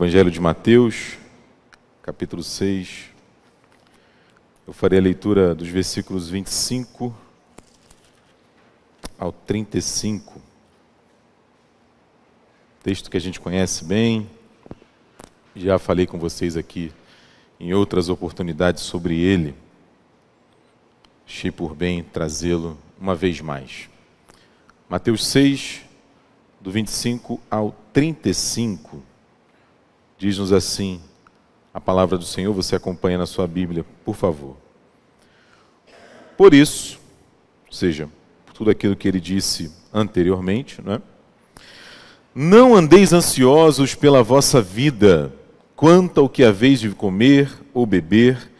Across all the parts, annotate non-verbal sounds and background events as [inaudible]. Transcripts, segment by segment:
Evangelho de Mateus, capítulo 6. Eu farei a leitura dos versículos 25 ao 35. Texto que a gente conhece bem. Já falei com vocês aqui em outras oportunidades sobre ele. Achei por bem trazê-lo uma vez mais. Mateus 6, do 25 ao 35, diz-nos assim a palavra do Senhor, você acompanha na sua Bíblia, por favor. Por isso, ou seja, tudo aquilo que ele disse anteriormente, não é? Não andeis ansiosos pela vossa vida, quanto ao que haveis de comer ou beber,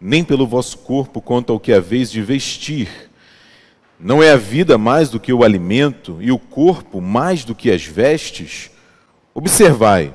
nem pelo vosso corpo quanto ao que haveis de vestir. Não é a vida mais do que o alimento e o corpo mais do que as vestes? Observai,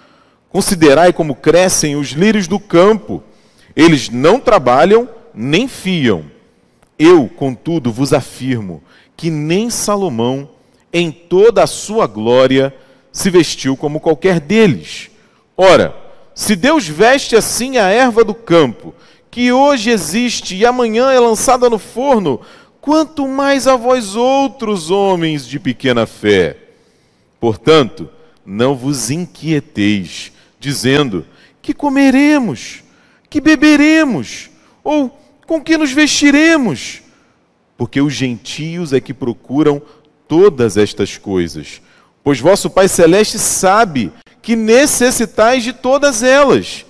Considerai como crescem os lírios do campo. Eles não trabalham nem fiam. Eu, contudo, vos afirmo que nem Salomão, em toda a sua glória, se vestiu como qualquer deles. Ora, se Deus veste assim a erva do campo, que hoje existe e amanhã é lançada no forno, quanto mais a vós outros homens de pequena fé. Portanto, não vos inquieteis, dizendo: que comeremos, que beberemos, ou com que nos vestiremos? Porque os gentios é que procuram todas estas coisas, pois vosso Pai Celeste sabe que necessitais de todas elas.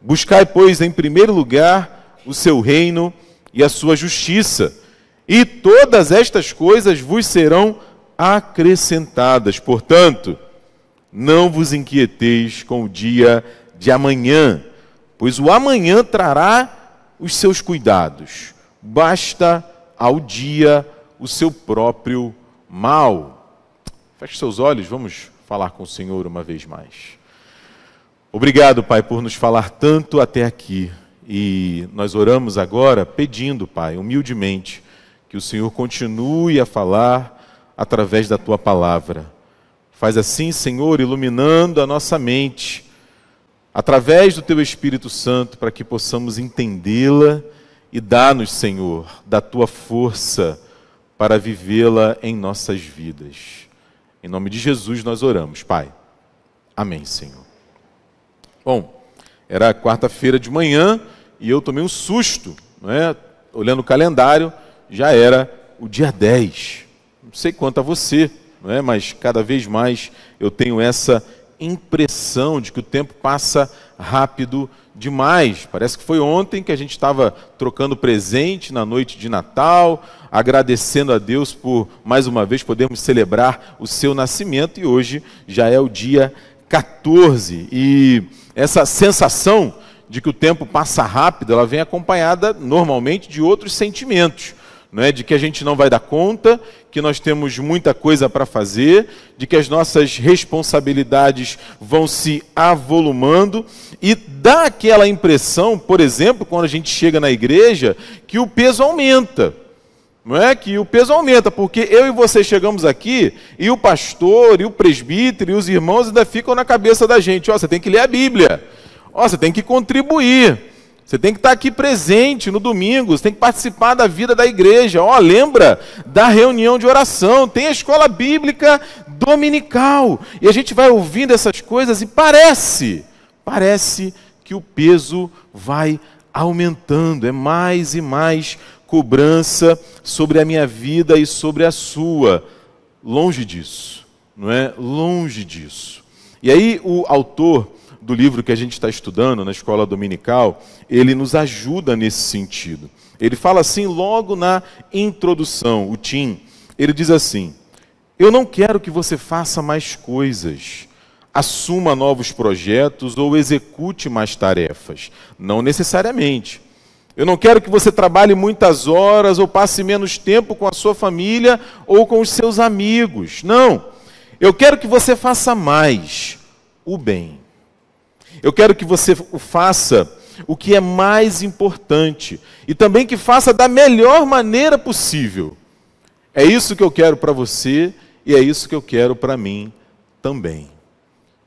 Buscai, pois, em primeiro lugar o seu reino e a sua justiça, e todas estas coisas vos serão acrescentadas. Portanto, não vos inquieteis com o dia de amanhã, pois o amanhã trará os seus cuidados. Basta ao dia o seu próprio mal. Feche seus olhos, vamos falar com o Senhor uma vez mais. Obrigado, Pai, por nos falar tanto até aqui. E nós oramos agora pedindo, Pai, humildemente, que o Senhor continue a falar através da tua palavra. Faz assim, Senhor, iluminando a nossa mente, através do teu Espírito Santo, para que possamos entendê-la e dá-nos, Senhor, da tua força para vivê-la em nossas vidas. Em nome de Jesus nós oramos, Pai. Amém, Senhor. Bom, era quarta-feira de manhã e eu tomei um susto, não é? Olhando o calendário, já era o dia 10. Não sei quanto a você, não é? mas cada vez mais eu tenho essa impressão de que o tempo passa rápido demais. Parece que foi ontem que a gente estava trocando presente na noite de Natal, agradecendo a Deus por mais uma vez podermos celebrar o seu nascimento e hoje já é o dia 14. E essa sensação de que o tempo passa rápido, ela vem acompanhada normalmente de outros sentimentos não é? de que a gente não vai dar conta, que nós temos muita coisa para fazer, de que as nossas responsabilidades vão se avolumando e dá aquela impressão, por exemplo, quando a gente chega na igreja, que o peso aumenta. Não é que o peso aumenta, porque eu e você chegamos aqui e o pastor e o presbítero e os irmãos ainda ficam na cabeça da gente, ó, você tem que ler a Bíblia. Ó, você tem que contribuir. Você tem que estar aqui presente no domingo, você tem que participar da vida da igreja. Ó, lembra da reunião de oração, tem a escola bíblica dominical. E a gente vai ouvindo essas coisas e parece, parece que o peso vai aumentando, é mais e mais cobrança sobre a minha vida e sobre a sua. Longe disso, não é? Longe disso. E aí o autor do livro que a gente está estudando na escola dominical, ele nos ajuda nesse sentido. Ele fala assim logo na introdução, o Tim. Ele diz assim: Eu não quero que você faça mais coisas. assuma novos projetos ou execute mais tarefas. Não necessariamente. Eu não quero que você trabalhe muitas horas ou passe menos tempo com a sua família ou com os seus amigos. Não. Eu quero que você faça mais o bem. Eu quero que você faça o que é mais importante e também que faça da melhor maneira possível. É isso que eu quero para você e é isso que eu quero para mim também.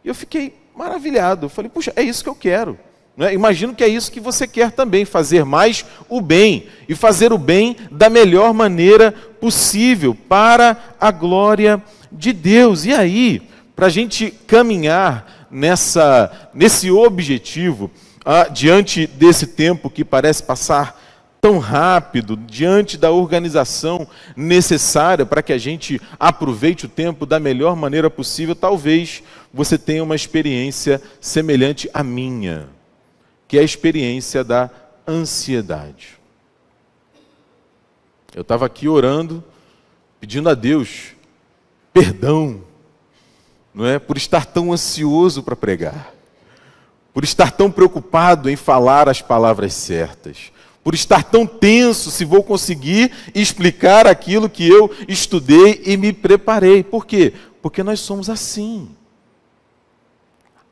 E eu fiquei maravilhado. Eu falei, puxa, é isso que eu quero. Né? Imagino que é isso que você quer também, fazer mais o bem e fazer o bem da melhor maneira possível para a glória de Deus. E aí, para a gente caminhar nessa, nesse objetivo, ah, diante desse tempo que parece passar tão rápido, diante da organização necessária para que a gente aproveite o tempo da melhor maneira possível, talvez você tenha uma experiência semelhante à minha, que é a experiência da ansiedade. Eu estava aqui orando, pedindo a Deus perdão, não é, por estar tão ansioso para pregar, por estar tão preocupado em falar as palavras certas por estar tão tenso se vou conseguir explicar aquilo que eu estudei e me preparei. Por quê? Porque nós somos assim.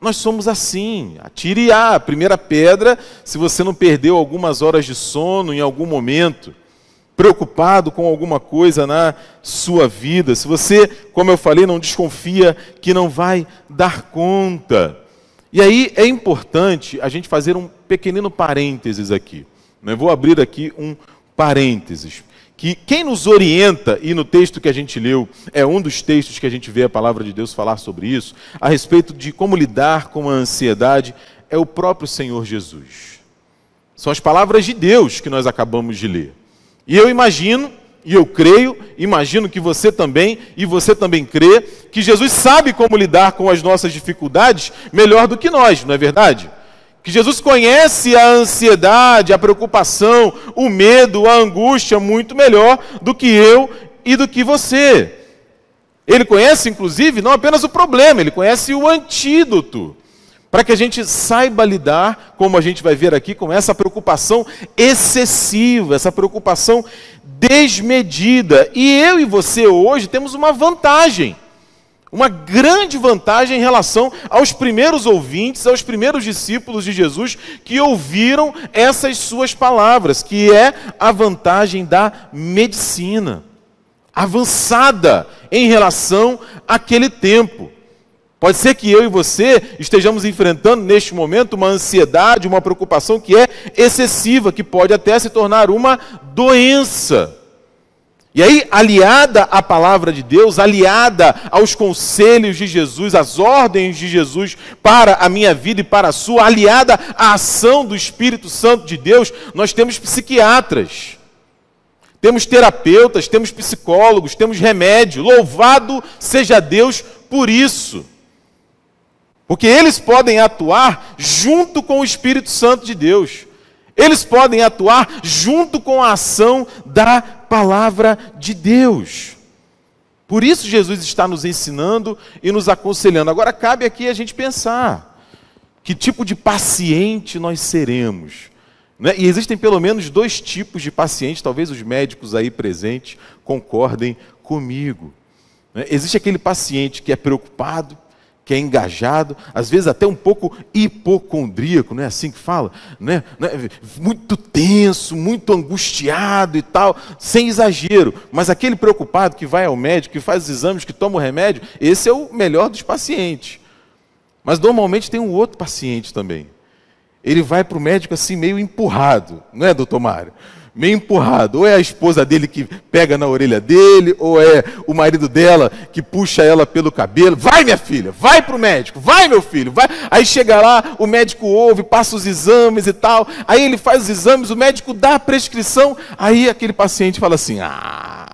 Nós somos assim. Atire a primeira pedra se você não perdeu algumas horas de sono em algum momento, preocupado com alguma coisa na sua vida. Se você, como eu falei, não desconfia que não vai dar conta. E aí é importante a gente fazer um pequenino parênteses aqui. Eu vou abrir aqui um parênteses. Que quem nos orienta, e no texto que a gente leu, é um dos textos que a gente vê a palavra de Deus falar sobre isso, a respeito de como lidar com a ansiedade, é o próprio Senhor Jesus. São as palavras de Deus que nós acabamos de ler. E eu imagino, e eu creio, imagino que você também, e você também crê, que Jesus sabe como lidar com as nossas dificuldades melhor do que nós, não é verdade? Que Jesus conhece a ansiedade, a preocupação, o medo, a angústia muito melhor do que eu e do que você. Ele conhece, inclusive, não apenas o problema, ele conhece o antídoto. Para que a gente saiba lidar, como a gente vai ver aqui, com essa preocupação excessiva, essa preocupação desmedida. E eu e você hoje temos uma vantagem. Uma grande vantagem em relação aos primeiros ouvintes, aos primeiros discípulos de Jesus que ouviram essas suas palavras, que é a vantagem da medicina, avançada em relação àquele tempo. Pode ser que eu e você estejamos enfrentando neste momento uma ansiedade, uma preocupação que é excessiva, que pode até se tornar uma doença. E aí, aliada à palavra de Deus, aliada aos conselhos de Jesus, às ordens de Jesus para a minha vida e para a sua, aliada à ação do Espírito Santo de Deus, nós temos psiquiatras, temos terapeutas, temos psicólogos, temos remédio. Louvado seja Deus por isso. Porque eles podem atuar junto com o Espírito Santo de Deus. Eles podem atuar junto com a ação da palavra de Deus. Por isso Jesus está nos ensinando e nos aconselhando. Agora cabe aqui a gente pensar que tipo de paciente nós seremos. Né? E existem pelo menos dois tipos de pacientes, talvez os médicos aí presentes concordem comigo. Né? Existe aquele paciente que é preocupado, que é engajado, às vezes até um pouco hipocondríaco, não é assim que fala? Né? Muito tenso, muito angustiado e tal, sem exagero. Mas aquele preocupado que vai ao médico, que faz os exames, que toma o remédio, esse é o melhor dos pacientes. Mas normalmente tem um outro paciente também. Ele vai para o médico assim, meio empurrado, não é, doutor Mário? Meio empurrado. Ou é a esposa dele que pega na orelha dele, ou é o marido dela que puxa ela pelo cabelo. Vai, minha filha, vai para o médico, vai, meu filho, vai. Aí chega lá, o médico ouve, passa os exames e tal. Aí ele faz os exames, o médico dá a prescrição. Aí aquele paciente fala assim: Ah,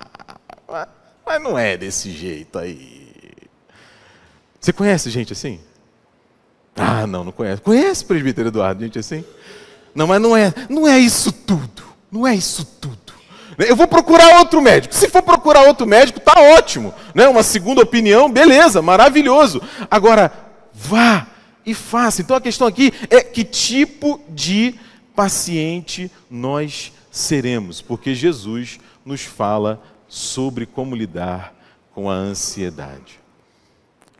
mas não é desse jeito aí. Você conhece gente assim? Ah, não, não conhece. Conhece, presbítero Eduardo, gente assim? Não, mas não é, não é isso tudo. Não é isso tudo. Eu vou procurar outro médico. Se for procurar outro médico, tá ótimo. Né? Uma segunda opinião, beleza, maravilhoso. Agora, vá e faça. Então a questão aqui é que tipo de paciente nós seremos, porque Jesus nos fala sobre como lidar com a ansiedade.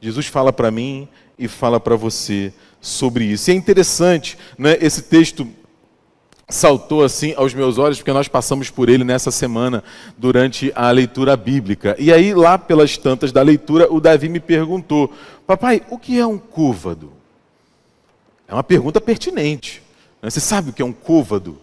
Jesus fala para mim e fala para você sobre isso. E é interessante, né, esse texto saltou assim aos meus olhos, porque nós passamos por ele nessa semana durante a leitura bíblica. E aí, lá pelas tantas da leitura, o Davi me perguntou: Papai, o que é um côvado? É uma pergunta pertinente. Né? Você sabe o que é um côvado?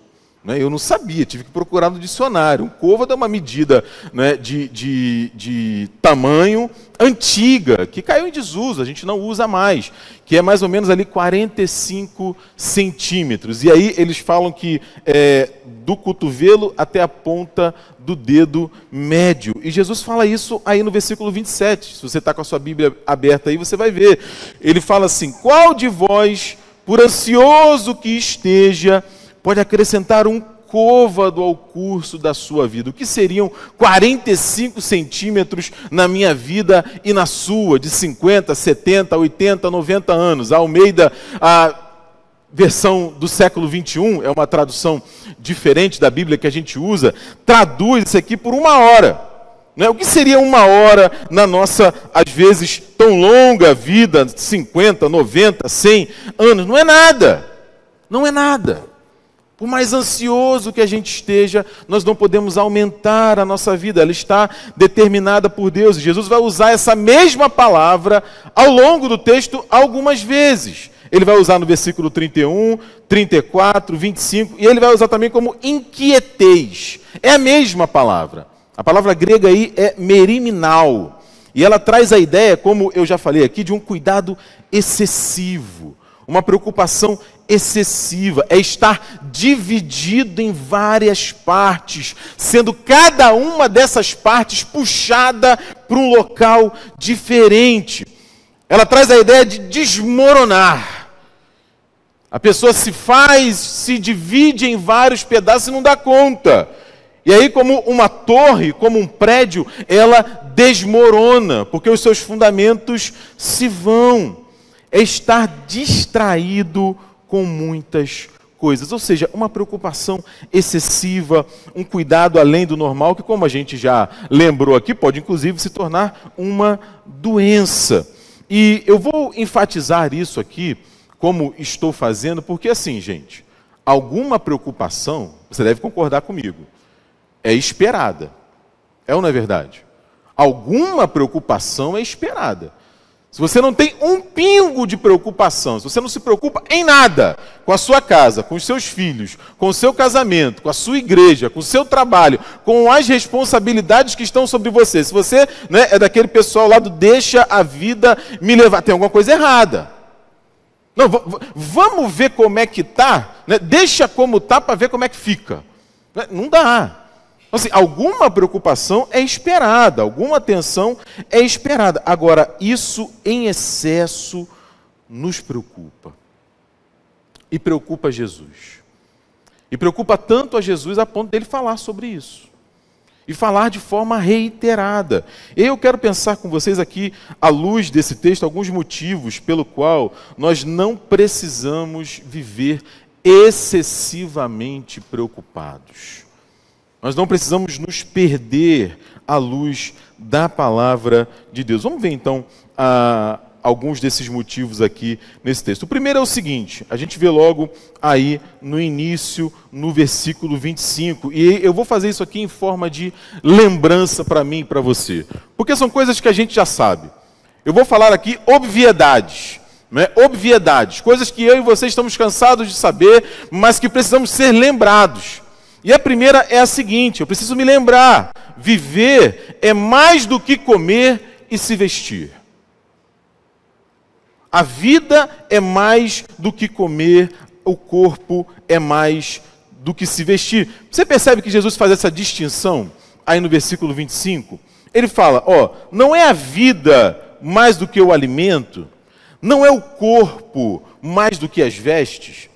Né? Eu não sabia, tive que procurar no dicionário. Um côvado é uma medida né, de, de, de tamanho antiga, que caiu em desuso, a gente não usa mais, que é mais ou menos ali 45 centímetros. E aí eles falam que é do cotovelo até a ponta do dedo médio. E Jesus fala isso aí no versículo 27. Se você está com a sua Bíblia aberta aí, você vai ver. Ele fala assim: Qual de vós, por ansioso que esteja, pode acrescentar um côvado ao curso da sua vida. O que seriam 45 centímetros na minha vida e na sua, de 50, 70, 80, 90 anos? A Almeida, a versão do século 21, é uma tradução diferente da Bíblia que a gente usa, traduz isso aqui por uma hora. Né? O que seria uma hora na nossa, às vezes, tão longa vida, 50, 90, 100 anos? Não é nada. Não é nada. Por mais ansioso que a gente esteja, nós não podemos aumentar a nossa vida, ela está determinada por Deus. Jesus vai usar essa mesma palavra ao longo do texto algumas vezes. Ele vai usar no versículo 31, 34, 25, e ele vai usar também como inquietez. É a mesma palavra. A palavra grega aí é meriminal. E ela traz a ideia, como eu já falei aqui, de um cuidado excessivo, uma preocupação excessiva, é estar dividido em várias partes, sendo cada uma dessas partes puxada para um local diferente. Ela traz a ideia de desmoronar. A pessoa se faz, se divide em vários pedaços e não dá conta. E aí, como uma torre, como um prédio, ela desmorona, porque os seus fundamentos se vão. É estar distraído com muitas coisas, ou seja, uma preocupação excessiva, um cuidado além do normal, que, como a gente já lembrou aqui, pode inclusive se tornar uma doença. E eu vou enfatizar isso aqui, como estou fazendo, porque assim, gente, alguma preocupação, você deve concordar comigo, é esperada. É ou não é verdade? Alguma preocupação é esperada. Se você não tem um pingo de preocupação, se você não se preocupa em nada com a sua casa, com os seus filhos, com o seu casamento, com a sua igreja, com o seu trabalho, com as responsabilidades que estão sobre você, se você né, é daquele pessoal lá do deixa a vida me levar, tem alguma coisa errada. Não, vamos ver como é que tá, né? deixa como tá para ver como é que fica. Não dá. Então, assim, alguma preocupação é esperada, alguma atenção é esperada. Agora, isso em excesso nos preocupa. E preocupa Jesus. E preocupa tanto a Jesus a ponto dele falar sobre isso. E falar de forma reiterada. Eu quero pensar com vocês aqui, à luz desse texto, alguns motivos pelo qual nós não precisamos viver excessivamente preocupados. Nós não precisamos nos perder à luz da palavra de Deus. Vamos ver então a, alguns desses motivos aqui nesse texto. O primeiro é o seguinte: a gente vê logo aí no início, no versículo 25. E eu vou fazer isso aqui em forma de lembrança para mim e para você, porque são coisas que a gente já sabe. Eu vou falar aqui obviedades. Né? Obviedades, coisas que eu e você estamos cansados de saber, mas que precisamos ser lembrados. E a primeira é a seguinte: eu preciso me lembrar, viver é mais do que comer e se vestir. A vida é mais do que comer, o corpo é mais do que se vestir. Você percebe que Jesus faz essa distinção aí no versículo 25? Ele fala: ó, não é a vida mais do que o alimento, não é o corpo mais do que as vestes.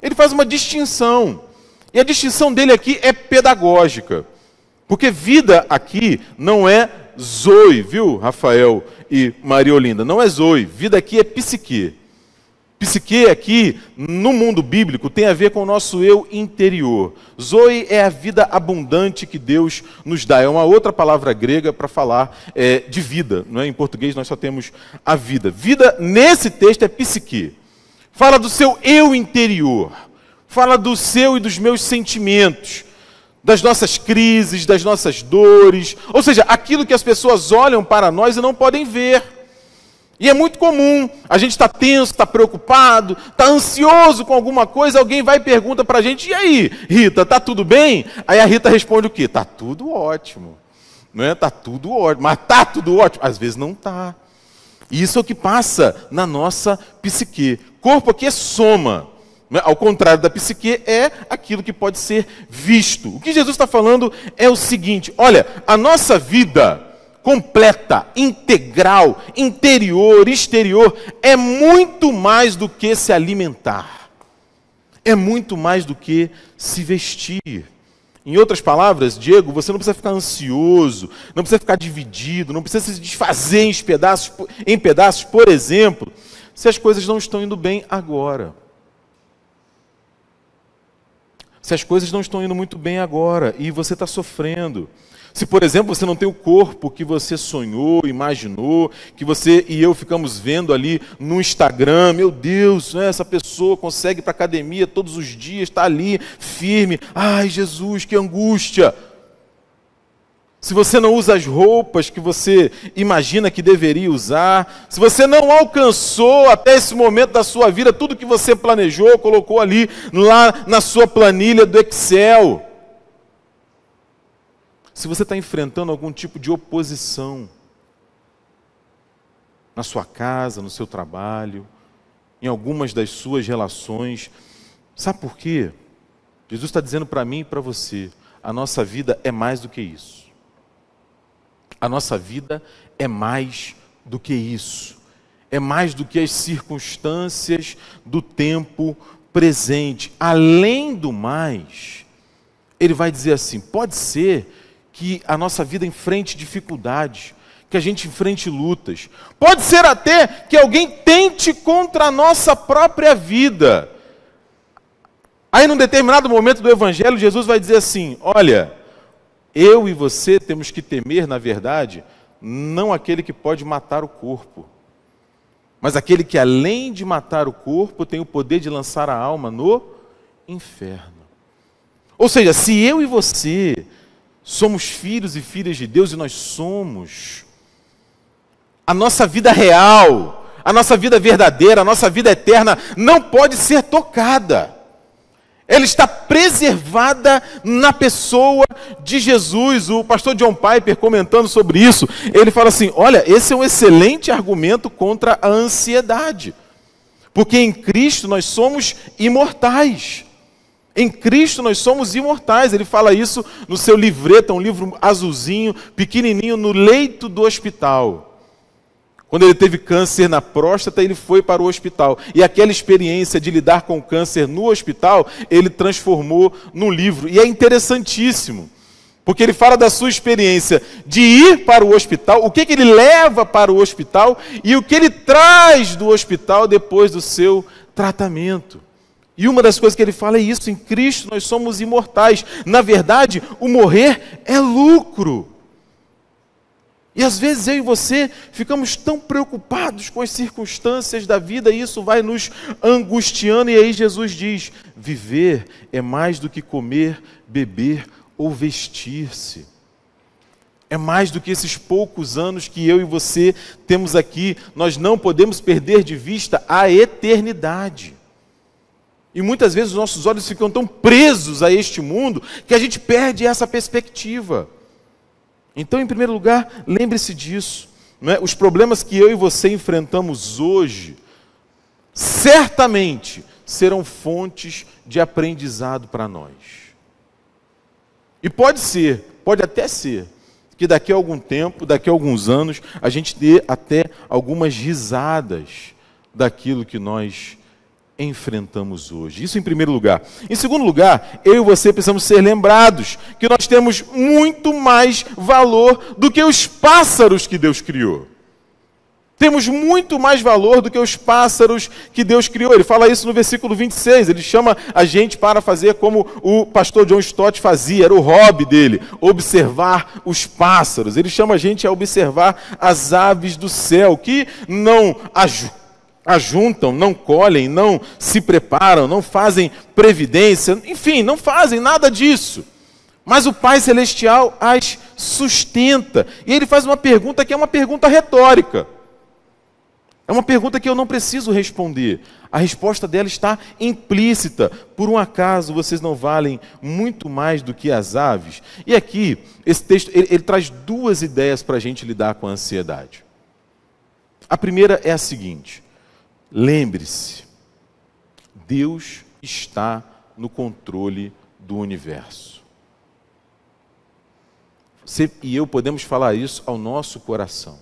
Ele faz uma distinção. E a distinção dele aqui é pedagógica. Porque vida aqui não é Zoe, viu, Rafael e Maria Olinda? Não é Zoe. Vida aqui é psique. Psique aqui, no mundo bíblico, tem a ver com o nosso eu interior. Zoe é a vida abundante que Deus nos dá. É uma outra palavra grega para falar é, de vida. Não é? Em português nós só temos a vida. Vida, nesse texto, é psique. Fala do seu eu interior. Fala do seu e dos meus sentimentos das nossas crises, das nossas dores, ou seja, aquilo que as pessoas olham para nós e não podem ver. E é muito comum, a gente está tenso, está preocupado, está ansioso com alguma coisa, alguém vai e pergunta para a gente, e aí, Rita, está tudo bem? Aí a Rita responde o quê? Está tudo ótimo. Não é? Está tudo ótimo. Mas está tudo ótimo? Às vezes não está. Isso é o que passa na nossa psique. Corpo aqui é soma. Né? Ao contrário da psique, é aquilo que pode ser visto. O que Jesus está falando é o seguinte: olha, a nossa vida completa, integral, interior, exterior, é muito mais do que se alimentar, é muito mais do que se vestir. Em outras palavras, Diego, você não precisa ficar ansioso, não precisa ficar dividido, não precisa se desfazer em pedaços, em pedaços, por exemplo, se as coisas não estão indo bem agora se as coisas não estão indo muito bem agora e você está sofrendo. Se, por exemplo, você não tem o corpo que você sonhou, imaginou, que você e eu ficamos vendo ali no Instagram, meu Deus, né, essa pessoa consegue ir para academia todos os dias, está ali firme. Ai, Jesus, que angústia! Se você não usa as roupas que você imagina que deveria usar, se você não alcançou até esse momento da sua vida tudo que você planejou, colocou ali lá na sua planilha do Excel, se você está enfrentando algum tipo de oposição na sua casa, no seu trabalho, em algumas das suas relações, sabe por quê? Jesus está dizendo para mim e para você: a nossa vida é mais do que isso. A nossa vida é mais do que isso. É mais do que as circunstâncias do tempo presente. Além do mais, ele vai dizer assim: pode ser que a nossa vida enfrente dificuldades, que a gente enfrente lutas. Pode ser até que alguém tente contra a nossa própria vida. Aí, num determinado momento do Evangelho, Jesus vai dizer assim: Olha, eu e você temos que temer, na verdade, não aquele que pode matar o corpo, mas aquele que, além de matar o corpo, tem o poder de lançar a alma no inferno. Ou seja, se eu e você somos filhos e filhas de Deus, e nós somos, a nossa vida real, a nossa vida verdadeira, a nossa vida eterna não pode ser tocada ela está preservada na pessoa de Jesus. O pastor John Piper, comentando sobre isso, ele fala assim: olha, esse é um excelente argumento contra a ansiedade, porque em Cristo nós somos imortais. Em Cristo nós somos imortais. Ele fala isso no seu livreto, um livro azulzinho, pequenininho, no leito do hospital. Quando ele teve câncer na próstata, ele foi para o hospital. E aquela experiência de lidar com o câncer no hospital, ele transformou num livro. E é interessantíssimo, porque ele fala da sua experiência de ir para o hospital, o que, que ele leva para o hospital e o que ele traz do hospital depois do seu tratamento. E uma das coisas que ele fala é isso: em Cristo nós somos imortais. Na verdade, o morrer é lucro. E às vezes eu e você ficamos tão preocupados com as circunstâncias da vida, e isso vai nos angustiando, e aí Jesus diz: viver é mais do que comer, beber ou vestir-se. É mais do que esses poucos anos que eu e você temos aqui, nós não podemos perder de vista a eternidade. E muitas vezes os nossos olhos ficam tão presos a este mundo que a gente perde essa perspectiva. Então, em primeiro lugar, lembre-se disso. É? Os problemas que eu e você enfrentamos hoje, certamente serão fontes de aprendizado para nós. E pode ser, pode até ser, que daqui a algum tempo, daqui a alguns anos, a gente dê até algumas risadas daquilo que nós enfrentamos hoje. Isso em primeiro lugar. Em segundo lugar, eu e você precisamos ser lembrados que nós temos muito mais valor do que os pássaros que Deus criou. Temos muito mais valor do que os pássaros que Deus criou. Ele fala isso no versículo 26. Ele chama a gente para fazer como o pastor John Stott fazia, era o hobby dele, observar os pássaros. Ele chama a gente a observar as aves do céu, que não ajuntam, não colhem, não se preparam, não fazem previdência, enfim, não fazem nada disso. Mas o Pai Celestial as sustenta. E ele faz uma pergunta que é uma pergunta retórica. É uma pergunta que eu não preciso responder. A resposta dela está implícita. Por um acaso vocês não valem muito mais do que as aves? E aqui, esse texto, ele, ele traz duas ideias para a gente lidar com a ansiedade. A primeira é a seguinte: lembre-se, Deus está no controle do universo. Você e eu podemos falar isso ao nosso coração.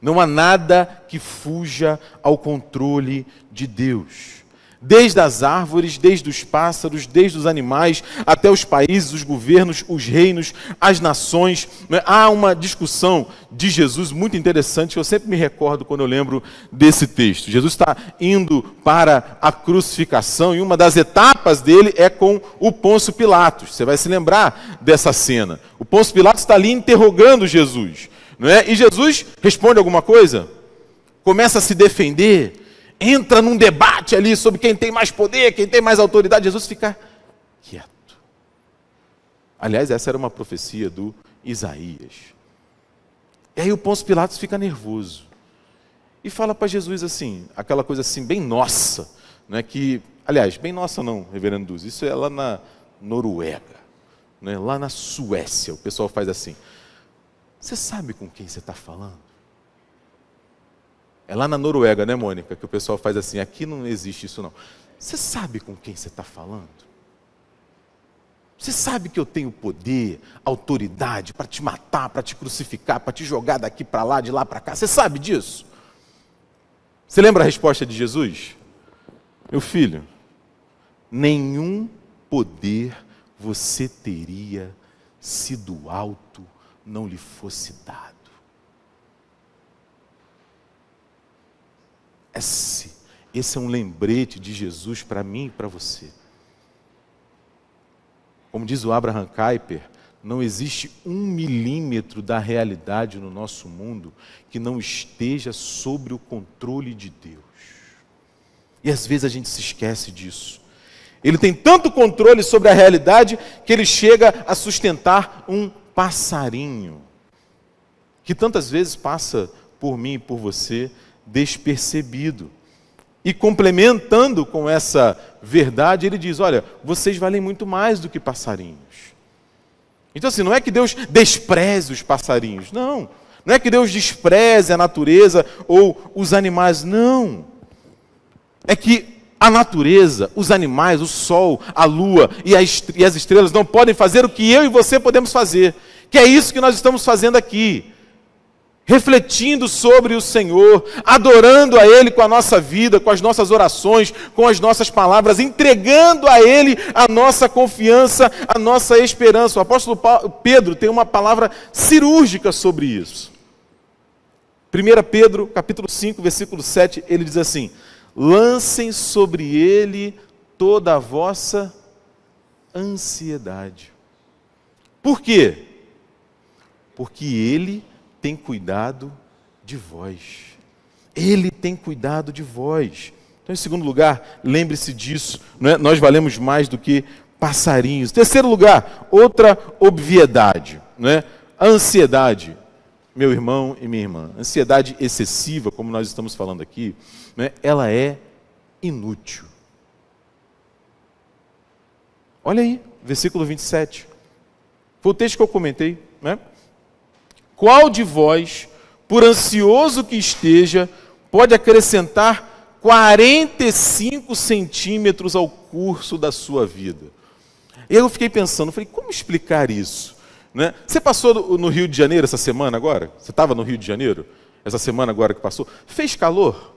Não há nada que fuja ao controle de Deus. Desde as árvores, desde os pássaros, desde os animais, até os países, os governos, os reinos, as nações. Né? Há uma discussão de Jesus muito interessante, eu sempre me recordo quando eu lembro desse texto. Jesus está indo para a crucificação e uma das etapas dele é com o Pôncio Pilatos. Você vai se lembrar dessa cena. O Pôncio Pilatos está ali interrogando Jesus. Não é? E Jesus responde alguma coisa, começa a se defender, entra num debate ali sobre quem tem mais poder, quem tem mais autoridade. Jesus fica quieto. Aliás, essa era uma profecia do Isaías. E aí o Pôncio Pilatos fica nervoso e fala para Jesus assim, aquela coisa assim bem nossa, não é que, aliás, bem nossa não, Reverendo Duz, isso é lá na Noruega, não é? lá na Suécia, o pessoal faz assim. Você sabe com quem você está falando? É lá na Noruega, né, Mônica, que o pessoal faz assim. Aqui não existe isso, não. Você sabe com quem você está falando? Você sabe que eu tenho poder, autoridade para te matar, para te crucificar, para te jogar daqui para lá, de lá para cá. Você sabe disso? Você lembra a resposta de Jesus? Meu filho, nenhum poder você teria se do alto não lhe fosse dado. Esse, esse é um lembrete de Jesus para mim e para você. Como diz o Abraham Kuyper, não existe um milímetro da realidade no nosso mundo que não esteja sobre o controle de Deus. E às vezes a gente se esquece disso. Ele tem tanto controle sobre a realidade que ele chega a sustentar um passarinho, que tantas vezes passa por mim e por você despercebido. E complementando com essa verdade, ele diz: Olha, vocês valem muito mais do que passarinhos. Então, assim, não é que Deus despreze os passarinhos, não. Não é que Deus despreze a natureza ou os animais, não. É que a natureza, os animais, o sol, a lua e as estrelas não podem fazer o que eu e você podemos fazer, que é isso que nós estamos fazendo aqui. Refletindo sobre o Senhor, adorando a Ele com a nossa vida, com as nossas orações, com as nossas palavras, entregando a Ele a nossa confiança, a nossa esperança. O apóstolo Pedro tem uma palavra cirúrgica sobre isso. 1 Pedro, capítulo 5, versículo 7, ele diz assim: lancem sobre ele toda a vossa ansiedade. Por quê? Porque ele tem cuidado de vós. Ele tem cuidado de vós. Então, em segundo lugar, lembre-se disso, é? nós valemos mais do que passarinhos. Terceiro lugar, outra obviedade, é? a ansiedade. Meu irmão e minha irmã, ansiedade excessiva, como nós estamos falando aqui, né, ela é inútil. Olha aí, versículo 27. Foi o texto que eu comentei. Né? Qual de vós, por ansioso que esteja, pode acrescentar 45 centímetros ao curso da sua vida? Eu fiquei pensando, falei, como explicar isso? Né? Você passou no Rio de Janeiro essa semana agora? Você estava no Rio de Janeiro? Essa semana agora que passou? Fez calor?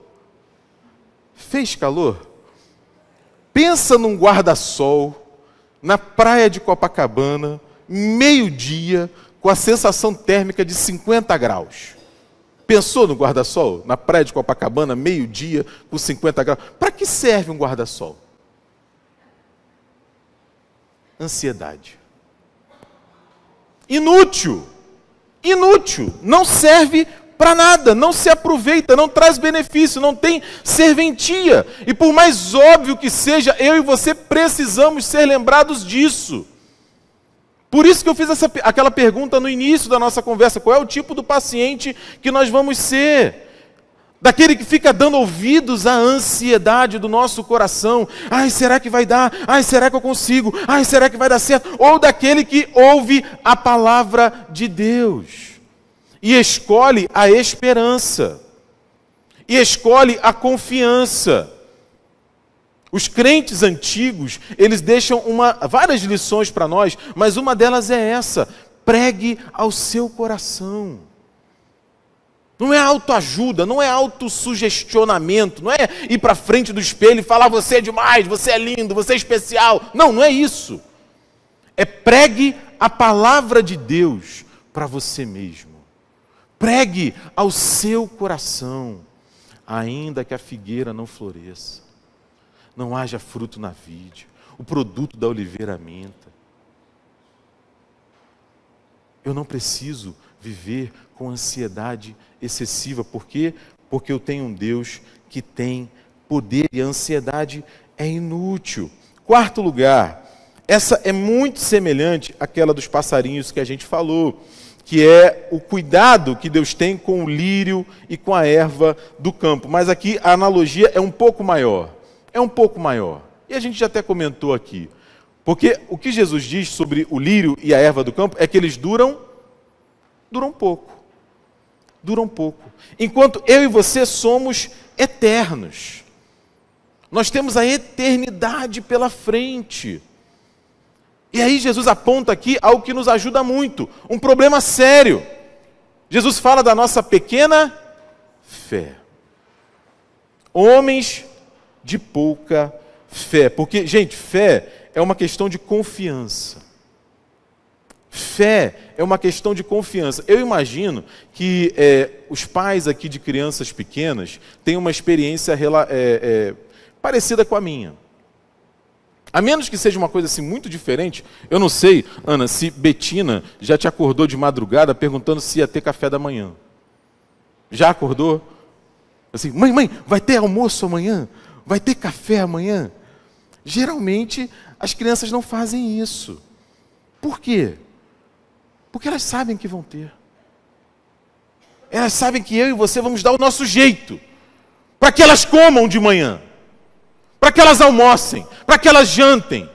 Fez calor? Pensa num guarda-sol na praia de Copacabana, meio-dia, com a sensação térmica de 50 graus. Pensou no guarda-sol? Na praia de Copacabana, meio-dia, com 50 graus. Para que serve um guarda-sol? Ansiedade. Inútil. Inútil. Não serve para nada, não se aproveita, não traz benefício, não tem serventia. E por mais óbvio que seja, eu e você precisamos ser lembrados disso. Por isso que eu fiz essa, aquela pergunta no início da nossa conversa: qual é o tipo do paciente que nós vamos ser? Daquele que fica dando ouvidos à ansiedade do nosso coração. Ai, será que vai dar? Ai, será que eu consigo? Ai, será que vai dar certo? Ou daquele que ouve a palavra de Deus e escolhe a esperança, e escolhe a confiança. Os crentes antigos, eles deixam uma, várias lições para nós, mas uma delas é essa: pregue ao seu coração. Não é autoajuda, não é autossugestionamento, não é ir para frente do espelho e falar você é demais, você é lindo, você é especial. Não, não é isso. É pregue a palavra de Deus para você mesmo. Pregue ao seu coração, ainda que a figueira não floresça, não haja fruto na vide, o produto da oliveira minta. Eu não preciso viver com ansiedade excessiva, por quê? Porque eu tenho um Deus que tem poder e a ansiedade é inútil. Quarto lugar, essa é muito semelhante àquela dos passarinhos que a gente falou que é o cuidado que Deus tem com o lírio e com a erva do campo. Mas aqui a analogia é um pouco maior. É um pouco maior. E a gente já até comentou aqui. Porque o que Jesus diz sobre o lírio e a erva do campo é que eles duram duram pouco. Duram pouco. Enquanto eu e você somos eternos. Nós temos a eternidade pela frente. E aí Jesus aponta aqui algo que nos ajuda muito, um problema sério. Jesus fala da nossa pequena fé. Homens de pouca fé. Porque, gente, fé é uma questão de confiança. Fé é uma questão de confiança. Eu imagino que é, os pais aqui de crianças pequenas têm uma experiência é, é, parecida com a minha. A menos que seja uma coisa assim muito diferente, eu não sei, Ana, se Betina já te acordou de madrugada perguntando se ia ter café da manhã. Já acordou? Assim, mãe, mãe, vai ter almoço amanhã? Vai ter café amanhã? Geralmente as crianças não fazem isso. Por quê? Porque elas sabem que vão ter. Elas sabem que eu e você vamos dar o nosso jeito para que elas comam de manhã para que elas almocem, para que elas jantem.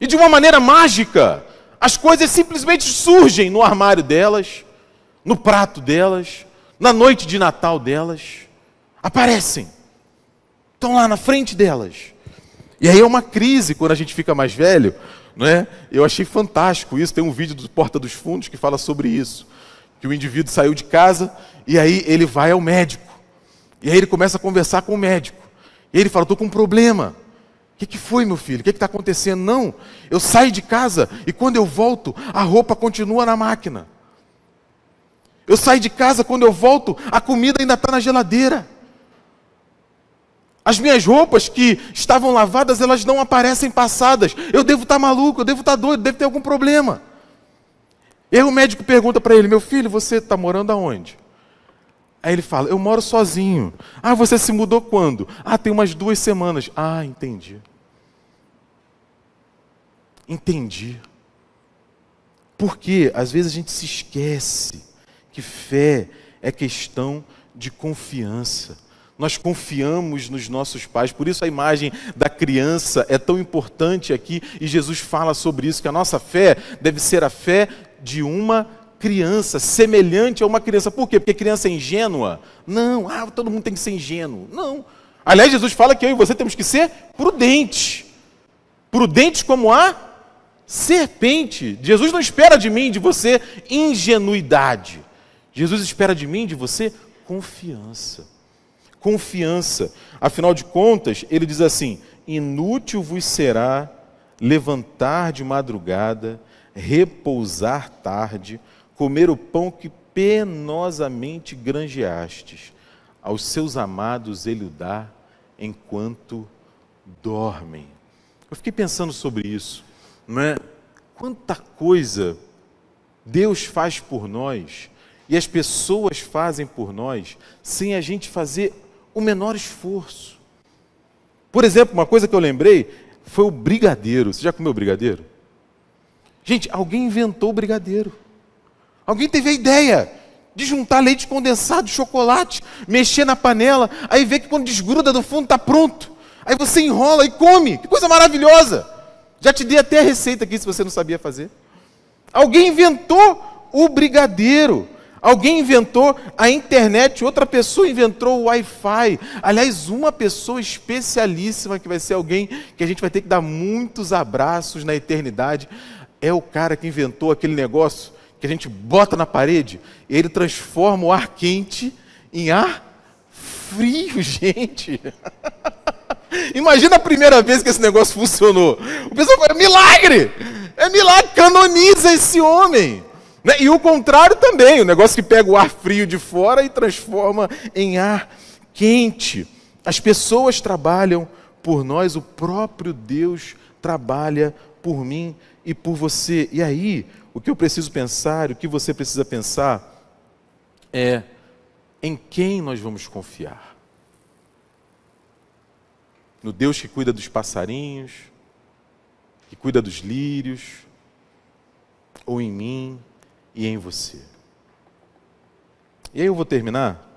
E de uma maneira mágica, as coisas simplesmente surgem no armário delas, no prato delas, na noite de Natal delas. Aparecem. Estão lá na frente delas. E aí é uma crise quando a gente fica mais velho, não é? Eu achei fantástico isso. Tem um vídeo do Porta dos Fundos que fala sobre isso. Que o indivíduo saiu de casa e aí ele vai ao médico. E aí ele começa a conversar com o médico. E ele fala: estou com um problema. O que, que foi, meu filho? O que está acontecendo? Não, eu saio de casa e quando eu volto, a roupa continua na máquina. Eu saio de casa, quando eu volto, a comida ainda está na geladeira. As minhas roupas que estavam lavadas, elas não aparecem passadas. Eu devo estar tá maluco, eu devo estar tá doido, devo ter algum problema. E aí o médico pergunta para ele: Meu filho, você está morando aonde? Aí ele fala: Eu moro sozinho. Ah, você se mudou quando? Ah, tem umas duas semanas. Ah, entendi. Entendi. Porque às vezes a gente se esquece que fé é questão de confiança. Nós confiamos nos nossos pais, por isso a imagem da criança é tão importante aqui e Jesus fala sobre isso que a nossa fé deve ser a fé de uma criança, semelhante a uma criança. Por quê? Porque criança é ingênua? Não, ah, todo mundo tem que ser ingênuo. Não. Aliás, Jesus fala que eu e você temos que ser prudentes. Prudentes como a serpente. Jesus não espera de mim, de você, ingenuidade. Jesus espera de mim, de você, confiança. Confiança. Afinal de contas, ele diz assim: inútil vos será levantar de madrugada, repousar tarde, comer o pão que penosamente granjeastes. Aos seus amados ele o dá enquanto dormem. Eu fiquei pensando sobre isso, não é? Quanta coisa Deus faz por nós e as pessoas fazem por nós sem a gente fazer o menor esforço. Por exemplo, uma coisa que eu lembrei foi o brigadeiro. Você já comeu brigadeiro? Gente, alguém inventou o brigadeiro. Alguém teve a ideia de juntar leite condensado, chocolate, mexer na panela, aí vê que quando desgruda do fundo está pronto. Aí você enrola e come. Que coisa maravilhosa! Já te dei até a receita aqui se você não sabia fazer. Alguém inventou o brigadeiro. Alguém inventou a internet, outra pessoa inventou o Wi-Fi. Aliás, uma pessoa especialíssima que vai ser alguém que a gente vai ter que dar muitos abraços na eternidade é o cara que inventou aquele negócio que a gente bota na parede e ele transforma o ar quente em ar frio, [laughs] gente. Imagina a primeira vez que esse negócio funcionou. O pessoal fala: milagre! É milagre, canoniza esse homem. Né? E o contrário também, o negócio que pega o ar frio de fora e transforma em ar quente. As pessoas trabalham por nós, o próprio Deus trabalha por mim e por você. E aí, o que eu preciso pensar, o que você precisa pensar, é em quem nós vamos confiar. No Deus que cuida dos passarinhos, que cuida dos lírios, ou em mim, e em você. E aí eu vou terminar.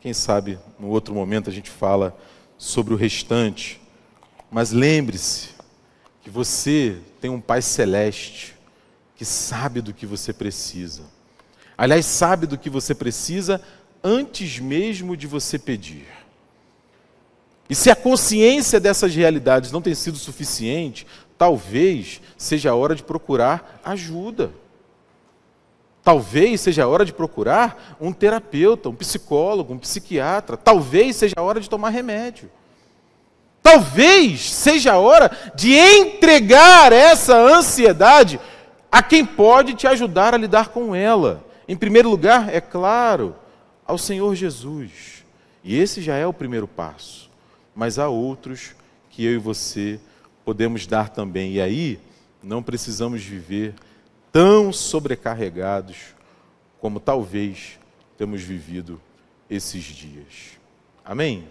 Quem sabe no outro momento a gente fala sobre o restante. Mas lembre-se que você tem um Pai celeste que sabe do que você precisa. Aliás, sabe do que você precisa antes mesmo de você pedir. E se a consciência dessas realidades não tem sido suficiente, talvez seja a hora de procurar ajuda. Talvez seja a hora de procurar um terapeuta, um psicólogo, um psiquiatra. Talvez seja a hora de tomar remédio. Talvez seja a hora de entregar essa ansiedade a quem pode te ajudar a lidar com ela. Em primeiro lugar, é claro, ao Senhor Jesus. E esse já é o primeiro passo. Mas há outros que eu e você podemos dar também. E aí, não precisamos viver tão sobrecarregados como talvez temos vivido esses dias. Amém?